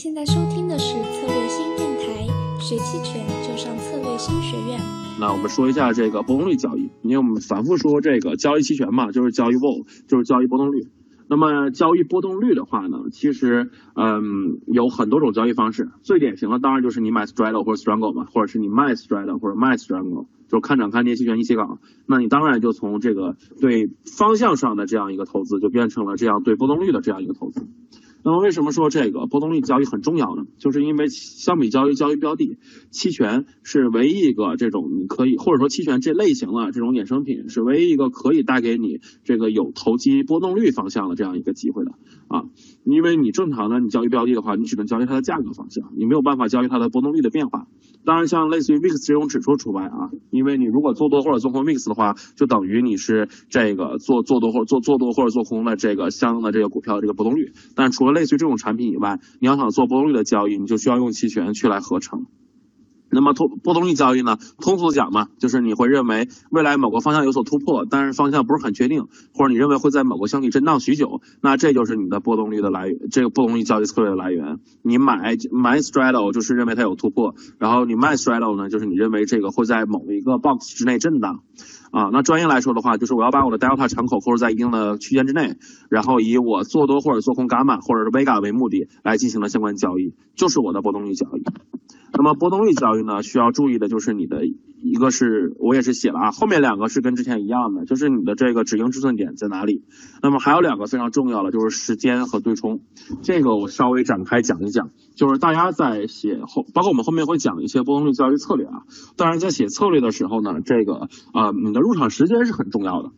现在收听的是策略新电台，学期权就上策略新学院。那我们说一下这个波动率交易，因为我们反复说这个交易期权嘛，就是交易 vol，就是交易波动率。那么交易波动率的话呢，其实嗯有很多种交易方式，最典型的当然就是你买 straddle 或者 strangle 嘛，或者是你卖 straddle 或者卖 strangle，就看涨看跌期权一起搞。那你当然就从这个对方向上的这样一个投资，就变成了这样对波动率的这样一个投资。那么为什么说这个波动率交易很重要呢？就是因为相比交易交易标的，期权是唯一一个这种你可以或者说期权这类型的这种衍生品是唯一一个可以带给你这个有投机波动率方向的这样一个机会的啊。因为你正常的你交易标的的话，你只能交易它的价格方向，你没有办法交易它的波动率的变化。当然，像类似于 VIX 这种指数除外啊，因为你如果做多或者做空 VIX 的话，就等于你是这个做做多或者做做多或者做空的这个相应的这个股票的这个波动率。但除了类似于这种产品以外，你要想做波动率的交易，你就需要用期权去来合成。那么通波动率交易呢？通俗讲嘛，就是你会认为未来某个方向有所突破，但是方向不是很确定，或者你认为会在某个箱体震荡许久，那这就是你的波动率的来源，这个波动率交易策略的来源。你买买 straddle 就是认为它有突破，然后你卖 straddle 呢，就是你认为这个会在某一个 box 之内震荡。啊，那专业来说的话，就是我要把我的 delta 敞口控制在一定的区间之内，然后以我做多或者做空伽马或者是 vega 为目的来进行的相关交易，就是我的波动率交易。那么波动率交易呢，需要注意的就是你的一个是我也是写了啊，后面两个是跟之前一样的，就是你的这个止盈止损点在哪里。那么还有两个非常重要的就是时间和对冲，这个我稍微展开讲一讲。就是大家在写后，包括我们后面会讲一些波动率交易策略啊。当然在写策略的时候呢，这个啊你的入场时间是很重要的。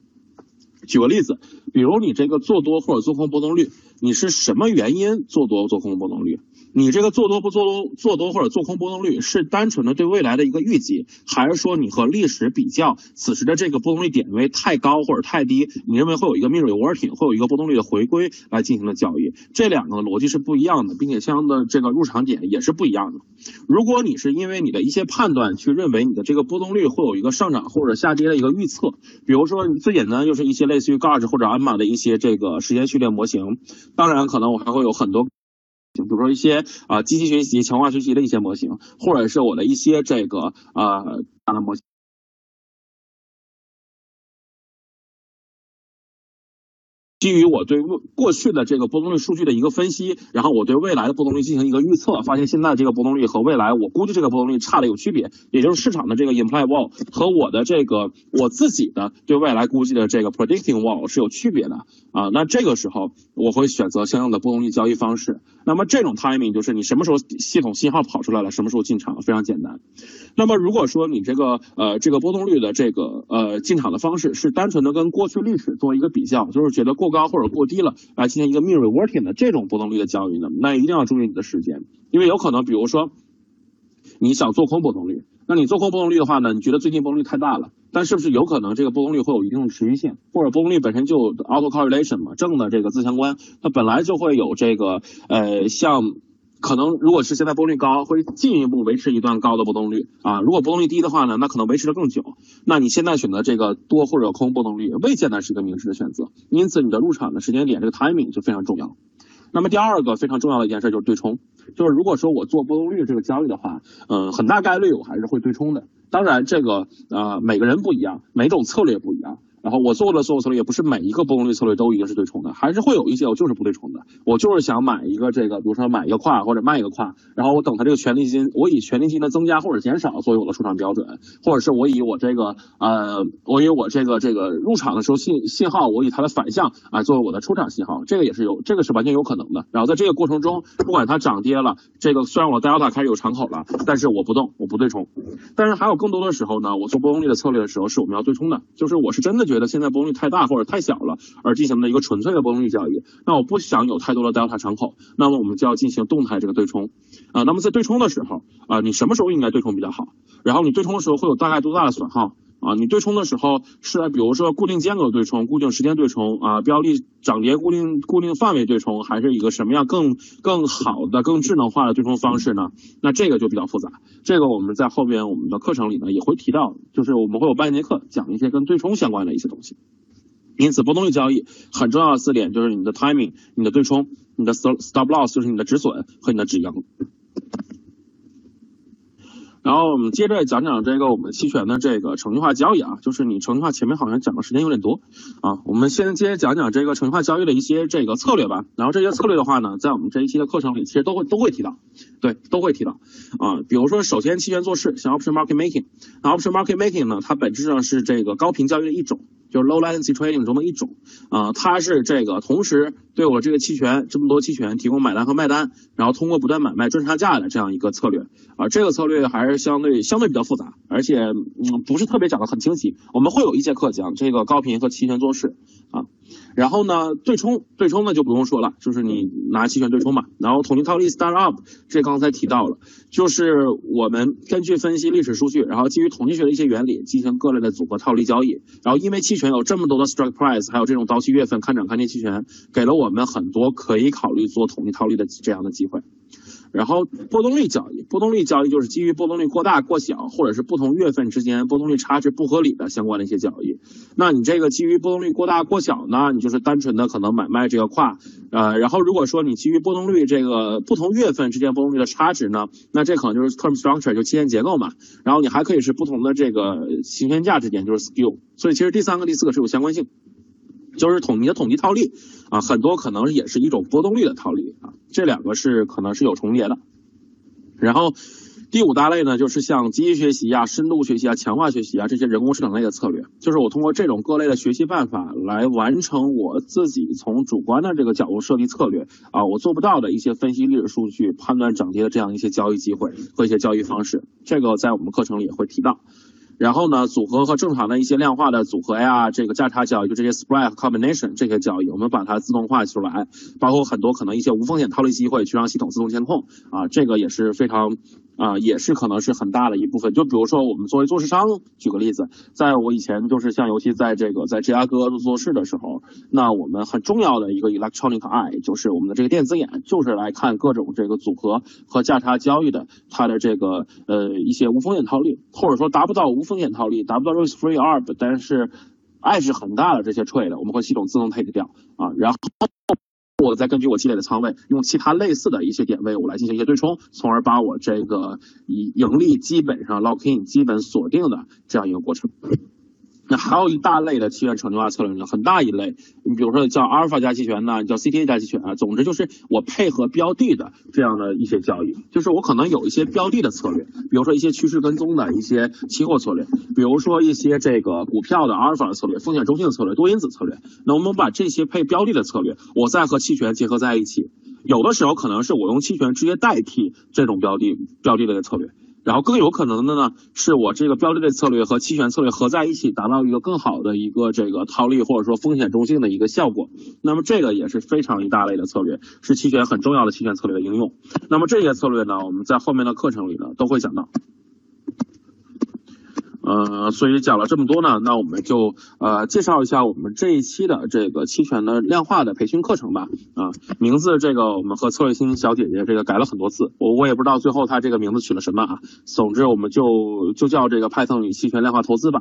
举个例子，比如你这个做多或者做空波动率，你是什么原因做多做空波动率？你这个做多不做多，做多或者做空波动率是单纯的对未来的一个预计，还是说你和历史比较，此时的这个波动率点位太高或者太低，你认为会有一个 mean reverting，会有一个波动率的回归来进行的交易？这两个逻辑是不一样的，并且相应的这个入场点也是不一样的。如果你是因为你的一些判断去认为你的这个波动率会有一个上涨或者下跌的一个预测，比如说最简单就是一些类似于 Gauge 或者 AMA 的一些这个时间序列模型，当然可能我还会有很多。比如说一些啊积极学习、强化学习的一些模型，或者是我的一些这个呃大的模型。基于我对过去的这个波动率数据的一个分析，然后我对未来的波动率进行一个预测，发现现在这个波动率和未来我估计这个波动率差的有区别，也就是市场的这个 imply wall 和我的这个我自己的对未来估计的这个 predicting wall 是有区别的啊。那这个时候我会选择相应的波动率交易方式。那么这种 timing 就是你什么时候系统信号跑出来了，什么时候进场，非常简单。那么如果说你这个呃这个波动率的这个呃进场的方式是单纯的跟过去历史做一个比较，就是觉得过高或者过低了来进行一个 mean reverting 的这种波动率的交易呢，那一定要注意你的时间，因为有可能比如说你想做空波动率，那你做空波动率的话呢，你觉得最近波动率太大了，但是不是有可能这个波动率会有一定的持续性，或者波动率本身就 auto correlation 嘛，正的这个自相关，它本来就会有这个呃像。可能如果是现在波动率高，会进一步维持一段高的波动率啊。如果波动率低的话呢，那可能维持的更久。那你现在选择这个多或者空波动率，未见得是一个明智的选择。因此，你的入场的时间点，这个 timing 就非常重要。那么第二个非常重要的一件事就是对冲，就是如果说我做波动率这个交易的话，嗯，很大概率我还是会对冲的。当然，这个呃每个人不一样，每种策略不一样。然后我做的所有策略也不是每一个波动率策略都一定是对冲的，还是会有一些我就是不对冲的。我就是想买一个这个，比如说买一个跨或者卖一个跨，然后我等它这个权利金，我以权利金的增加或者减少作为我的出场标准，或者是我以我这个呃，我以我这个这个入场的时候信信号，我以它的反向啊作为我的出场信号，这个也是有，这个是完全有可能的。然后在这个过程中，不管它涨跌了，这个虽然我 delta 开始有敞口了，但是我不动，我不对冲。但是还有更多的时候呢，我做波动率的策略的时候是我们要对冲的，就是我是真的觉得现在波动率太。大或者太小了，而进行的一个纯粹的波动率交易，那我不想有太多的 delta 敞口，那么我们就要进行动态这个对冲啊。那么在对冲的时候啊，你什么时候应该对冲比较好？然后你对冲的时候会有大概多大的损耗？啊，你对冲的时候是比如说固定间隔对冲、固定时间对冲啊，标的涨跌固定固定范围对冲，还是一个什么样更更好的、更智能化的对冲方式呢？那这个就比较复杂，这个我们在后边我们的课程里呢也会提到，就是我们会有半节课讲一些跟对冲相关的一些东西。因此，波动率交易很重要的四点就是你的 timing、你的对冲、你的 stop loss 就是你的止损和你的止盈。然后我们接着讲讲这个我们期权的这个程序化交易啊，就是你程序化前面好像讲的时间有点多啊，我们先接着讲讲这个程序化交易的一些这个策略吧。然后这些策略的话呢，在我们这一期的课程里其实都会都会提到，对，都会提到啊。比如说，首先期权做市，像 option market making，那 option market making 呢，它本质上是这个高频交易的一种。就是 low latency trading 中的一种，啊，它是这个同时对我这个期权这么多期权提供买单和卖单，然后通过不断买卖赚差价的这样一个策略，啊，这个策略还是相对相对比较复杂，而且嗯不是特别讲的很清晰。我们会有一节课讲这个高频和期权做市，啊。然后呢，对冲对冲呢就不用说了，就是你拿期权对冲嘛。然后统计套利 start up，这刚才提到了，就是我们根据分析历史数据，然后基于统计学的一些原理进行各类的组合套利交易。然后因为期权有这么多的 strike price，还有这种到期月份看涨看跌期权，给了我们很多可以考虑做统一套利的这样的机会。然后波动率交易，波动率交易就是基于波动率过大过小，或者是不同月份之间波动率差值不合理的相关的一些交易。那你这个基于波动率过大过小呢，你就是单纯的可能买卖这个跨，呃，然后如果说你基于波动率这个不同月份之间波动率的差值呢，那这可能就是 term structure 就期限结构嘛。然后你还可以是不同的这个行权价之间就是 skew。所以其实第三个、第四个是有相关性。就是统你的统计套利啊，很多可能也是一种波动率的套利啊，这两个是可能是有重叠的。然后第五大类呢，就是像机器学习啊、深度学习啊、强化学习啊这些人工智能类的策略，就是我通过这种各类的学习办法来完成我自己从主观的这个角度设计策略啊，我做不到的一些分析历史数据、判断涨跌的这样一些交易机会和一些交易方式，这个在我们课程里也会提到。然后呢，组合和正常的一些量化的组合呀，这个价差交易，就这些 spread combination 这些交易，我们把它自动化出来，包括很多可能一些无风险套利机会，去让系统自动监控啊，这个也是非常。啊，也是可能是很大的一部分。就比如说，我们作为做市商，举个例子，在我以前就是像尤其在这个在芝加哥做事的时候，那我们很重要的一个 electronic eye 就是我们的这个电子眼，就是来看各种这个组合和价差交易的它的这个呃一些无风险套利，或者说达不到无风险套利，达不到 risk free arb，但是爱是很大的这些 trade，我们会系统自动 take 掉啊，然后。我再根据我积累的仓位，用其他类似的一些点位，我来进行一些对冲，从而把我这个以盈利基本上 lock in 基本锁定的这样一个过程。那还有一大类的期权程序化策略呢，很大一类，你比如说叫阿尔法加期权呢，叫 CTA 加期权啊，总之就是我配合标的的这样的一些交易，就是我可能有一些标的的策略，比如说一些趋势跟踪的一些期货策略，比如说一些这个股票的阿尔法的策略、风险中性的策略、多因子策略，那我们把这些配标的的策略，我再和期权结合在一起，有的时候可能是我用期权直接代替这种标的标的类的策略。然后更有可能的呢，是我这个标的类策略和期权策略合在一起，达到一个更好的一个这个套利或者说风险中性的一个效果。那么这个也是非常一大类的策略，是期权很重要的期权策略的应用。那么这些策略呢，我们在后面的课程里呢都会讲到。呃，所以讲了这么多呢，那我们就呃介绍一下我们这一期的这个期权的量化的培训课程吧。啊，名字这个我们和策略星小姐姐这个改了很多次，我我也不知道最后她这个名字取了什么啊。总之我们就就叫这个 Python 与期权量化投资吧。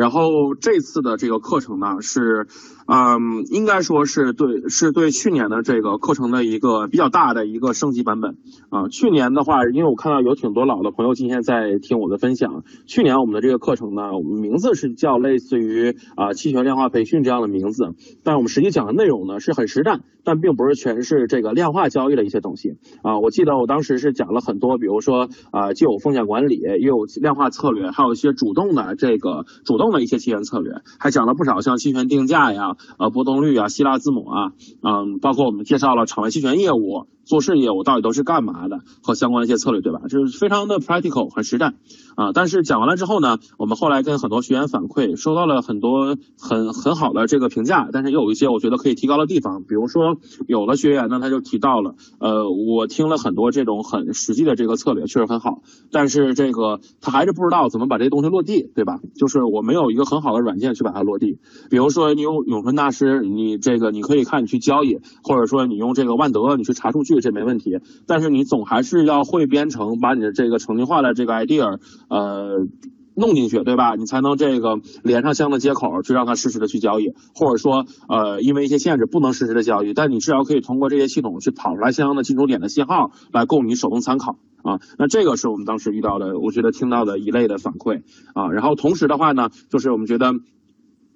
然后这次的这个课程呢是。嗯，应该说是对，是对去年的这个课程的一个比较大的一个升级版本啊。去年的话，因为我看到有挺多老的朋友今天在听我的分享。去年我们的这个课程呢，我们名字是叫类似于啊期权量化培训这样的名字，但我们实际讲的内容呢是很实战，但并不是全是这个量化交易的一些东西啊。我记得我当时是讲了很多，比如说啊，既有风险管理，又有量化策略，还有一些主动的这个主动的一些期权策略，还讲了不少像期权定价呀。呃，波动率啊，希腊字母啊，嗯，包括我们介绍了场外期权业务。做事业务到底都是干嘛的和相关的一些策略，对吧？就是非常的 practical，很实战啊。但是讲完了之后呢，我们后来跟很多学员反馈，收到了很多很很好的这个评价，但是也有一些我觉得可以提高的地方。比如说，有的学员呢，他就提到了，呃，我听了很多这种很实际的这个策略，确实很好，但是这个他还是不知道怎么把这些东西落地，对吧？就是我们没有一个很好的软件去把它落地。比如说，你用永春大师，你这个你可以看你去交易，或者说你用这个万德，你去查数据。这没问题，但是你总还是要会编程，把你的这个程序化的这个 idea，呃，弄进去，对吧？你才能这个连上相应的接口，去让它实时的去交易，或者说呃，因为一些限制不能实时的交易，但你至少可以通过这些系统去跑出来相应的进出点的信号，来供你手动参考啊。那这个是我们当时遇到的，我觉得听到的一类的反馈啊。然后同时的话呢，就是我们觉得。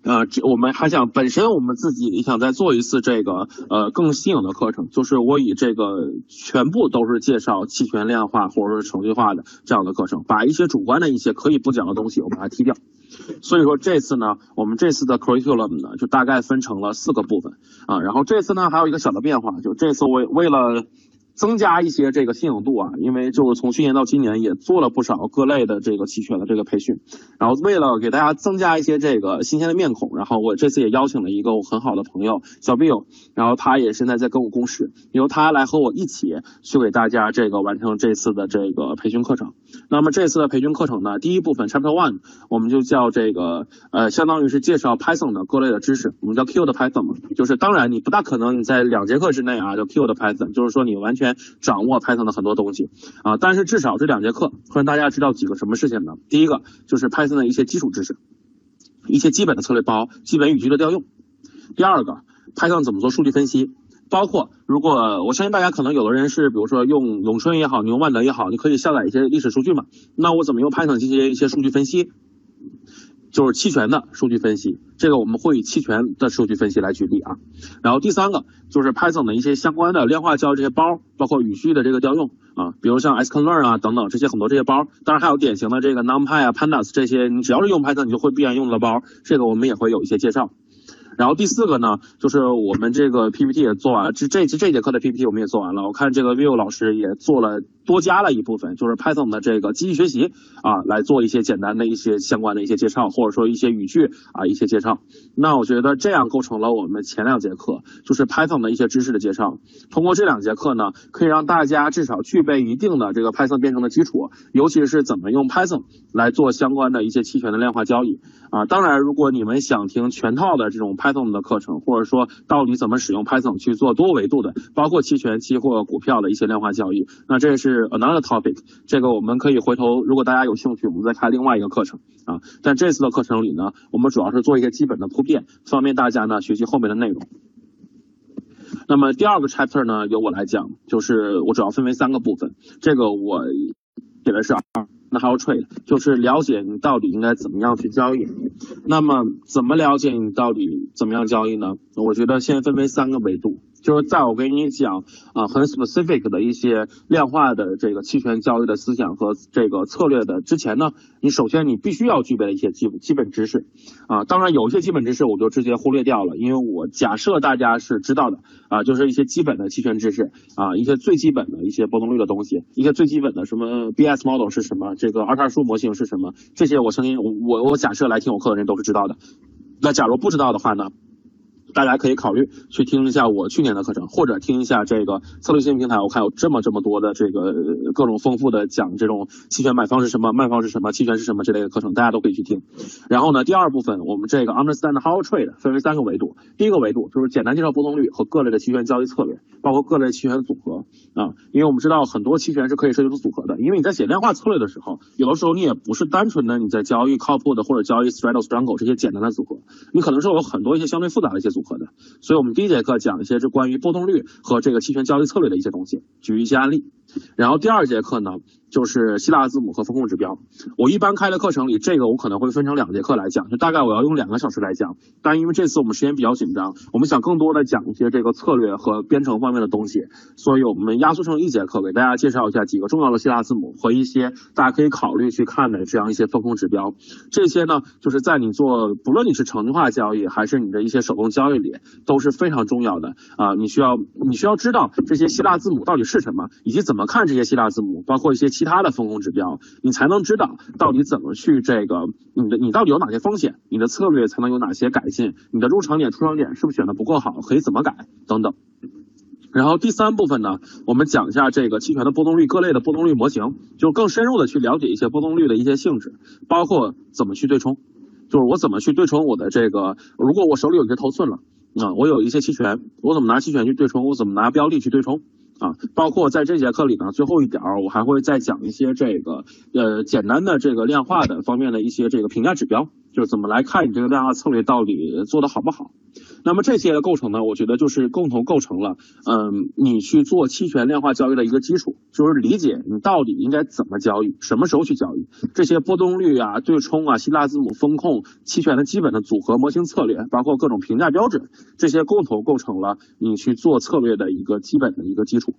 呃，这我们还想本身我们自己也想再做一次这个呃更新颖的课程，就是我以这个全部都是介绍期权量化或者是程序化的这样的课程，把一些主观的一些可以不讲的东西我把它踢掉。所以说这次呢，我们这次的 curriculum 呢就大概分成了四个部分啊，然后这次呢还有一个小的变化，就这次为为了。增加一些这个新颖度啊，因为就是从去年到今年也做了不少各类的这个期权的这个培训，然后为了给大家增加一些这个新鲜的面孔，然后我这次也邀请了一个我很好的朋友小 Bill，然后他也现在在跟我共事，由他来和我一起去给大家这个完成这次的这个培训课程。那么这次的培训课程呢，第一部分 Chapter One 我们就叫这个呃，相当于是介绍 Python 的各类的知识，我们叫 Q 的 Python 嘛，就是当然你不大可能你在两节课之内啊，就 Q 的 Python，就是说你完全。掌握 Python 的很多东西啊，但是至少这两节课会让大家知道几个什么事情呢？第一个就是 Python 的一些基础知识，一些基本的策略包、基本语句的调用。第二个，Python 怎么做数据分析？包括如果我相信大家可能有的人是，比如说用咏春也好，你用万德也好，你可以下载一些历史数据嘛。那我怎么用 Python 进行一些数据分析？就是期权的数据分析，这个我们会以期权的数据分析来举例啊。然后第三个就是 Python 的一些相关的量化交易这些包，包括语序的这个调用啊，比如像 sklearn 啊等等这些很多这些包，当然还有典型的这个 NumPy 啊 Pandas 这些，你只要是用 Python 你就会必然用的包，这个我们也会有一些介绍。然后第四个呢，就是我们这个 PPT 也做完了，这这这节课的 PPT 我们也做完了。我看这个 Vivo 老师也做了多加了一部分，就是 Python 的这个机器学习啊，来做一些简单的一些相关的一些介绍，或者说一些语句啊一些介绍。那我觉得这样构成了我们前两节课就是 Python 的一些知识的介绍。通过这两节课呢，可以让大家至少具备一定的这个 Python 编程的基础，尤其是怎么用 Python 来做相关的一些期权的量化交易啊。当然，如果你们想听全套的这种 Python 的课程，或者说到底怎么使用 Python 去做多维度的，包括期权、期货、股票的一些量化交易，那这是 another topic。这个我们可以回头，如果大家有兴趣，我们再开另外一个课程啊。但这次的课程里呢，我们主要是做一些基本的铺垫，方便大家呢学习后面的内容。那么第二个 chapter 呢，由我来讲，就是我主要分为三个部分，这个我写的是二。How trade，就是了解你到底应该怎么样去交易。那么怎么了解你到底怎么样交易呢？我觉得现在分为三个维度。就是在我给你讲啊很 specific 的一些量化的这个期权交易的思想和这个策略的之前呢，你首先你必须要具备的一些基基本知识啊，当然有一些基本知识我就直接忽略掉了，因为我假设大家是知道的啊，就是一些基本的期权知识啊，一些最基本的一些波动率的东西，一些最基本的什么 BS model 是什么，这个二叉树模型是什么，这些我相信我我假设来听我课的人都是知道的。那假如不知道的话呢？大家可以考虑去听一下我去年的课程，或者听一下这个策略性平台。我看有这么这么多的这个各种丰富的讲这种期权买方是什么，卖方是什么，期权是什么之类的课程，大家都可以去听。然后呢，第二部分我们这个 understand how Trade 分为三个维度。第一个维度就是简单介绍波动率和各类的期权交易策略，包括各类期权组合啊。因为我们知道很多期权是可以设计出组合的。因为你在写量化策略的时候，有的时候你也不是单纯的你在交易 call put 或者交易 straddle strangle 这些简单的组合，你可能是有很多一些相对复杂的一些组合的。所以，我们第一节课讲一些是关于波动率和这个期权交易策略的一些东西，举一些案例。然后第二节课呢？就是希腊字母和风控指标。我一般开的课程里，这个我可能会分成两节课来讲，就大概我要用两个小时来讲。但因为这次我们时间比较紧张，我们想更多的讲一些这个策略和编程方面的东西，所以我们压缩成一节课，给大家介绍一下几个重要的希腊字母和一些大家可以考虑去看的这样一些风控指标。这些呢，就是在你做不论你是程序化交易还是你的一些手工交易里都是非常重要的啊。你需要你需要知道这些希腊字母到底是什么，以及怎么看这些希腊字母，包括一些其。他的风控指标，你才能知道到底怎么去这个你的你到底有哪些风险，你的策略才能有哪些改进，你的入场点出场点是不是选的不够好，可以怎么改等等。然后第三部分呢，我们讲一下这个期权的波动率各类的波动率模型，就更深入的去了解一些波动率的一些性质，包括怎么去对冲，就是我怎么去对冲我的这个，如果我手里有些头寸了啊，我有一些期权，我怎么拿期权去对冲，我怎么拿标的去对冲。啊，包括在这节课里呢，最后一点儿我还会再讲一些这个呃简单的这个量化的方面的一些这个评价指标，就是怎么来看你这个量化策略到底做的好不好。那么这些的构成呢，我觉得就是共同构成了，嗯，你去做期权量化交易的一个基础，就是理解你到底应该怎么交易，什么时候去交易，这些波动率啊、对冲啊、希腊字母风控、期权的基本的组合模型策略，包括各种评价标准，这些共同构成了你去做策略的一个基本的一个基础。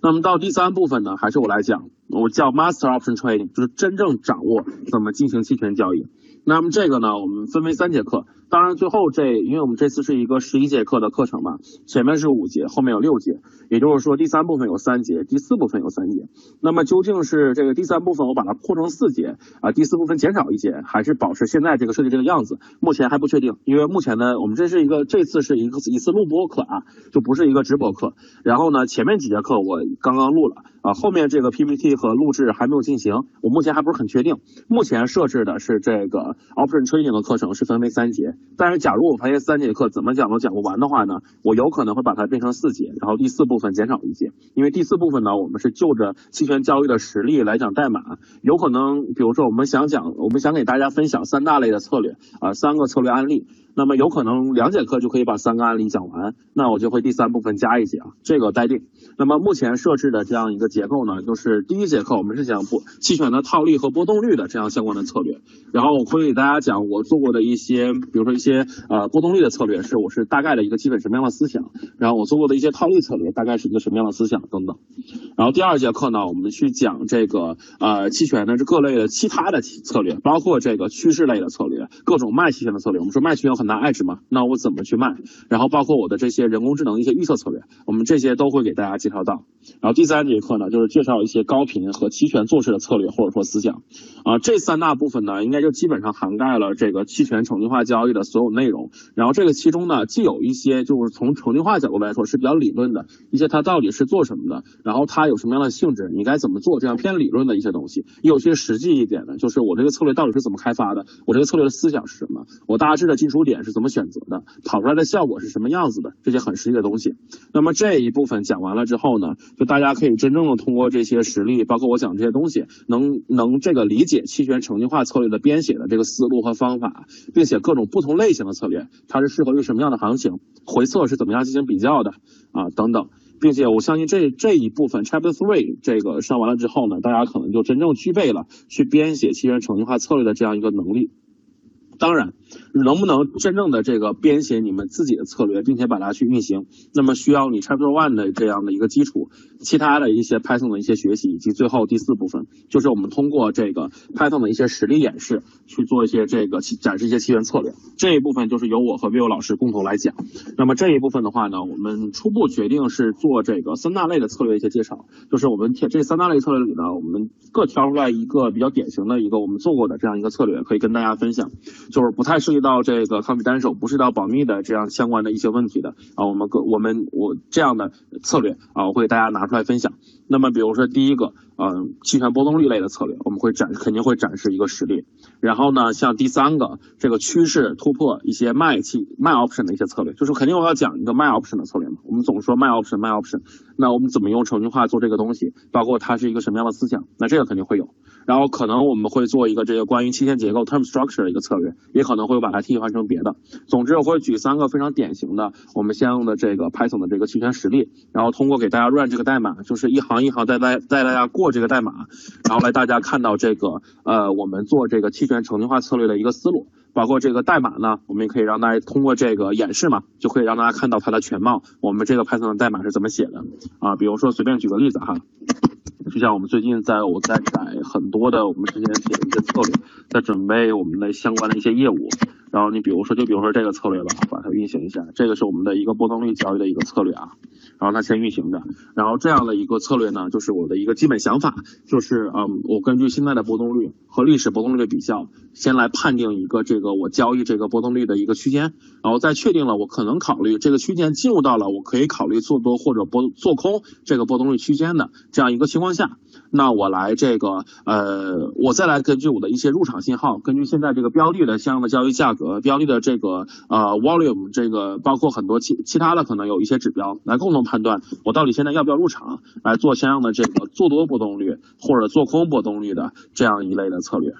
那么到第三部分呢，还是我来讲，我叫 Master Option Trading，就是真正掌握怎么进行期权交易。那么这个呢，我们分为三节课。当然，最后这，因为我们这次是一个十一节课的课程嘛，前面是五节，后面有六节，也就是说第三部分有三节，第四部分有三节。那么究竟是这个第三部分我把它扩成四节啊，第四部分减少一节，还是保持现在这个设计这个样子？目前还不确定，因为目前呢，我们这是一个这次是一个一次录播课啊，就不是一个直播课。然后呢，前面几节课我刚刚录了啊，后面这个 PPT 和录制还没有进行，我目前还不是很确定。目前设置的是这个 Option Training 的课程是分为三节。但是，假如我发现三节课怎么讲都讲不完的话呢，我有可能会把它变成四节，然后第四部分减少一节。因为第四部分呢，我们是就着期权交易的实例来讲代码，有可能，比如说我们想讲，我们想给大家分享三大类的策略啊，三个策略案例。那么有可能两节课就可以把三个案例讲完，那我就会第三部分加一节啊，这个待定。那么目前设置的这样一个结构呢，就是第一节课我们是讲波期权的套利和波动率的这样相关的策略，然后我会给大家讲我做过的一些，比如说一些呃波动率的策略是我是大概的一个基本什么样的思想，然后我做过的一些套利策略大概是一个什么样的思想等等。然后第二节课呢，我们去讲这个呃期权的这各类的其他的策略，包括这个趋势类的策略，各种卖期权的策略。我们说卖期权很拿爱值嘛？那我怎么去卖？然后包括我的这些人工智能一些预测策略，我们这些都会给大家介绍到。然后第三节课呢，就是介绍一些高频和期权做事的策略或者说思想。啊，这三大部分呢，应该就基本上涵盖了这个期权程序化交易的所有内容。然后这个其中呢，既有一些就是从程序化角度来说是比较理论的一些，它到底是做什么的，然后它有什么样的性质，你该怎么做，这样偏理论的一些东西。有些实际一点的，就是我这个策略到底是怎么开发的，我这个策略的思想是什么，我大致的进出点是怎么选。择的跑出来的效果是什么样子的？这些很实际的东西。那么这一部分讲完了之后呢，就大家可以真正的通过这些实例，包括我讲这些东西，能能这个理解期权程序化策略的编写的这个思路和方法，并且各种不同类型的策略，它是适合于什么样的行情，回测是怎么样进行比较的啊等等，并且我相信这这一部分 Chapter Three 这个上完了之后呢，大家可能就真正具备了去编写期权程序化策略的这样一个能力。当然。能不能真正的这个编写你们自己的策略，并且把它去运行？那么需要你 Chapter One 的这样的一个基础，其他的一些 Python 的一些学习，以及最后第四部分，就是我们通过这个 Python 的一些实例演示去做一些这个展示一些期权策略。这一部分就是由我和 Will 老师共同来讲。那么这一部分的话呢，我们初步决定是做这个三大类的策略一些介绍，就是我们这三大类策略里呢，我们各挑出来一个比较典型的一个我们做过的这样一个策略，可以跟大家分享，就是不太涉及到。这个抗体单手不是到保密的这样相关的一些问题的啊，我们个我们我这样的策略啊，我会给大家拿出来分享。那么比如说第一个，嗯，期权波动率类的策略，我们会展肯定会展示一个实例。然后呢，像第三个这个趋势突破一些卖期卖 option 的一些策略，就是肯定我要讲一个卖 option 的策略嘛。我们总说卖 option 卖 option，那我们怎么用程序化做这个东西？包括它是一个什么样的思想？那这个肯定会有。然后可能我们会做一个这个关于期限结构 term structure 的一个策略，也可能会把它替换成别的。总之我会举三个非常典型的我们相应的这个 Python 的这个期权实例，然后通过给大家 run 这个代码，就是一行一行带带带大家过这个代码，然后来大家看到这个呃我们做这个期权程序化策略的一个思路，包括这个代码呢，我们也可以让大家通过这个演示嘛，就可以让大家看到它的全貌，我们这个 Python 的代码是怎么写的啊？比如说随便举个例子哈。就像我们最近在我在改很多的我们之前写的一些策略，在准备我们的相关的一些业务。然后你比如说，就比如说这个策略吧，把它运行一下。这个是我们的一个波动率交易的一个策略啊。然后它先运行着，然后这样的一个策略呢，就是我的一个基本想法，就是嗯，我根据现在的波动率和历史波动率的比较，先来判定一个这个我交易这个波动率的一个区间，然后再确定了我可能考虑这个区间进入到了我可以考虑做多或者波做空这个波动率区间的这样一个情况下。那我来这个呃，我再来根据我的一些入场信号，根据现在这个标的的相应的交易价格、标的的这个呃 volume，这个包括很多其其他的可能有一些指标，来共同判断我到底现在要不要入场，来做相应的这个做多波动率或者做空波动率的这样一类的策略。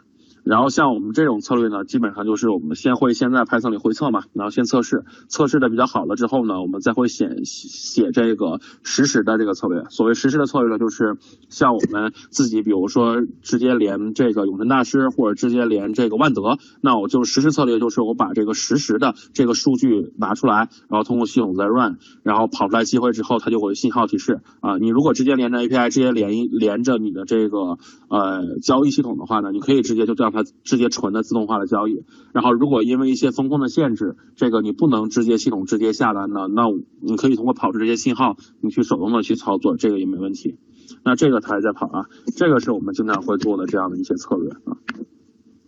然后像我们这种策略呢，基本上就是我们先会先在 Python 里回测嘛，然后先测试，测试的比较好了之后呢，我们再会写写这个实时的这个策略。所谓实时的策略呢，就是像我们自己，比如说直接连这个永成大师，或者直接连这个万德，那我就实时策略就是我把这个实时的这个数据拿出来，然后通过系统再 run，然后跑出来机会之后，它就会信号提示啊。你如果直接连着 API，直接连一连着你的这个呃交易系统的话呢，你可以直接就这样它。直接纯的自动化的交易，然后如果因为一些风控的限制，这个你不能直接系统直接下单呢，那你可以通过跑出这些信号，你去手动的去操作，这个也没问题。那这个它还在跑啊，这个是我们经常会做的这样的一些策略啊。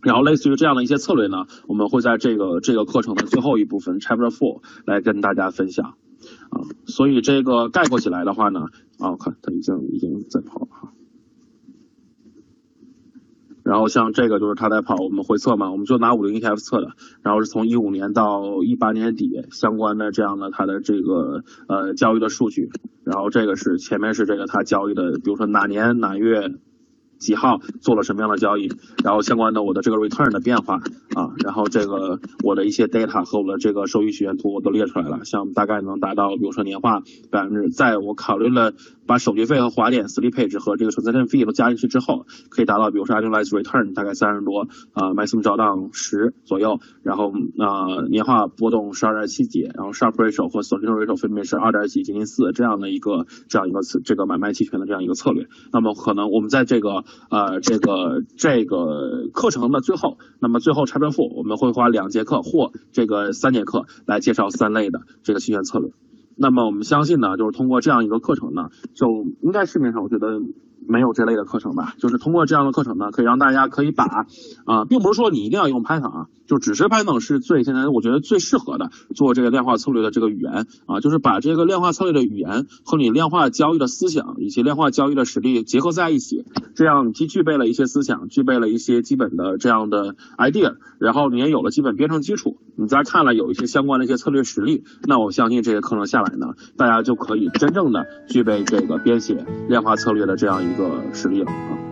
然后类似于这样的一些策略呢，我们会在这个这个课程的最后一部分 Chapter Four 来跟大家分享啊。所以这个概括起来的话呢，啊，看它已经已经在跑了哈。然后像这个就是他在跑我们回测嘛，我们就拿五零 ETF 测的，然后是从一五年到一八年底相关的这样的它的这个呃交易的数据，然后这个是前面是这个它交易的，比如说哪年哪月。几号做了什么样的交易，然后相关的我的这个 return 的变化啊，然后这个我的一些 data 和我的这个收益曲线图我都列出来了，像大概能达到，比如说年化百分之，在我考虑了把手续费和滑点 slippage 和这个 transaction fee 都加进去之后，可以达到，比如说 annualized return 大概三十多啊，maximum drawdown 十左右，然后啊年化波动十二点七几，然后 sharp ratio 和 s o l i t ratio 分别是二点几接近四这样的一个这样一个这个买卖期权的这样一个策略，那么可能我们在这个呃，这个这个课程的最后，那么最后拆分赋我们会花两节课或这个三节课来介绍三类的这个期权策略。那么我们相信呢，就是通过这样一个课程呢，就应该市面上我觉得。没有这类的课程吧，就是通过这样的课程呢，可以让大家可以把啊，并不是说你一定要用 Python 啊，就只是 Python 是最现在我觉得最适合的做这个量化策略的这个语言啊，就是把这个量化策略的语言和你量化交易的思想以及量化交易的实力结合在一起，这样既具备了一些思想，具备了一些基本的这样的 idea，然后你也有了基本编程基础，你再看了有一些相关的一些策略实例，那我相信这些课程下来呢，大家就可以真正的具备这个编写量化策略的这样一。个实力了啊。